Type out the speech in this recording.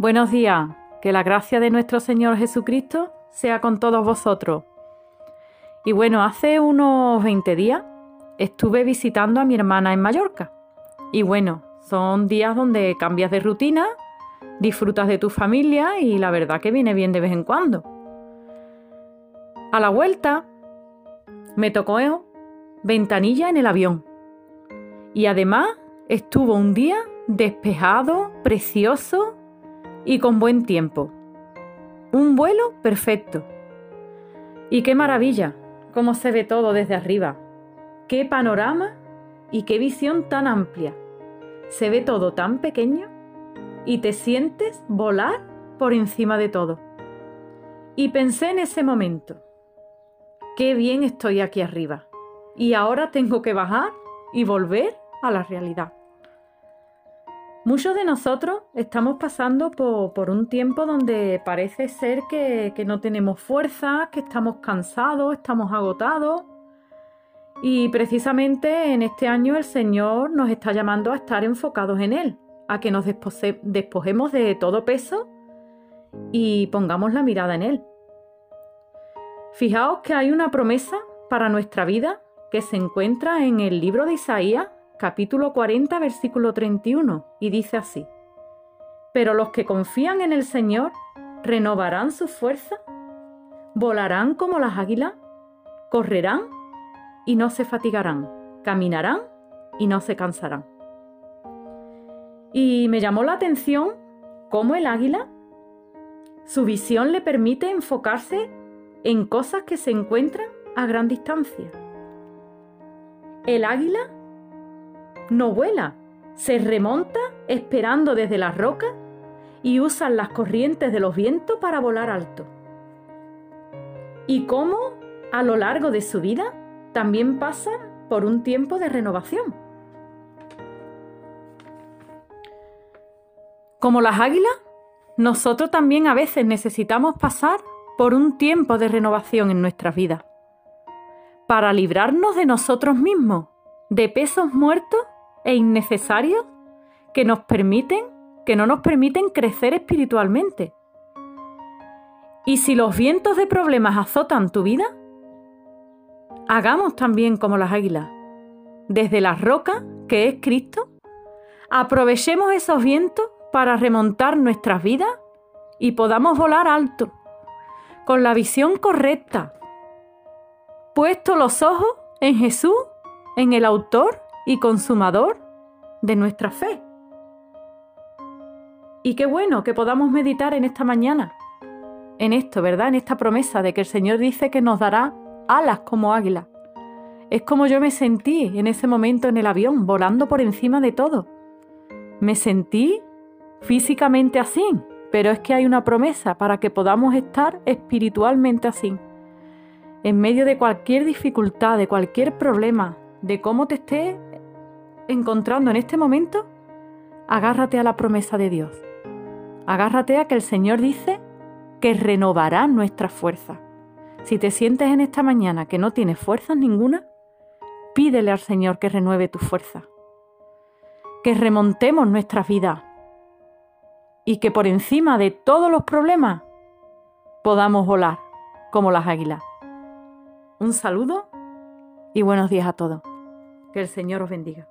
Buenos días, que la gracia de nuestro Señor Jesucristo sea con todos vosotros. Y bueno, hace unos 20 días estuve visitando a mi hermana en Mallorca. Y bueno, son días donde cambias de rutina, disfrutas de tu familia y la verdad que viene bien de vez en cuando. A la vuelta me tocó ventanilla en el avión. Y además estuvo un día despejado, precioso y con buen tiempo. Un vuelo perfecto. Y qué maravilla, cómo se ve todo desde arriba. Qué panorama y qué visión tan amplia. Se ve todo tan pequeño y te sientes volar por encima de todo. Y pensé en ese momento, qué bien estoy aquí arriba. Y ahora tengo que bajar y volver a la realidad. Muchos de nosotros estamos pasando por, un tiempo donde parece ser que, no tenemos fuerza, que estamos cansados, estamos agotados. Y precisamente en este año el Señor nos está llamando a estar enfocados en Él, a que nos despojemos de todo peso y pongamos la mirada en Él. Fijaos que hay una promesa para nuestra vida que se encuentra en el libro de Isaías capítulo 40, versículo 31, y dice así, Pero los que confían en el Señor renovarán su fuerza, volarán como las águilas, correrán y no se fatigarán, caminarán y no se cansarán. Y me llamó la atención cómo el águila, su visión le permite enfocarse en cosas que se encuentran a gran distancia. El águila no vuela, se remonta esperando desde las rocas y usan las corrientes de los vientos para volar alto. Y cómo a lo largo de su vida también pasan por un tiempo de renovación. Como las águilas, nosotros también a veces necesitamos pasar por un tiempo de renovación en nuestras vidas, para librarnos de nosotros mismos, de pesos muertos e innecesarios que nos permiten, que no nos permiten crecer espiritualmente. Y si los vientos de problemas azotan tu vida, hagamos también como las águilas. Desde la roca, que es Cristo, aprovechemos esos vientos para remontar nuestras vidas y podamos volar alto, con la visión correcta, puesto los ojos en Jesús, en el autor y consumador de nuestra fe. Y qué bueno que podamos meditar en esta mañana, en esto, ¿verdad? En esta promesa de que el Señor dice que nos dará alas como águila. Es como yo me sentí en ese momento en el avión, volando por encima de todo. Me sentí físicamente así, pero es que hay una promesa para que podamos estar espiritualmente así. En medio de cualquier dificultad, de cualquier problema, de cómo te esté encontrando en este momento, agárrate a la promesa de Dios. Agárrate a que el Señor dice que renovará nuestra fuerza. Si te sientes en esta mañana que no tienes fuerzas ninguna, pídele al Señor que renueve tu fuerza. Que remontemos nuestra vida y que por encima de todos los problemas podamos volar como las águilas. Un saludo y buenos días a todos. Que el Señor os bendiga.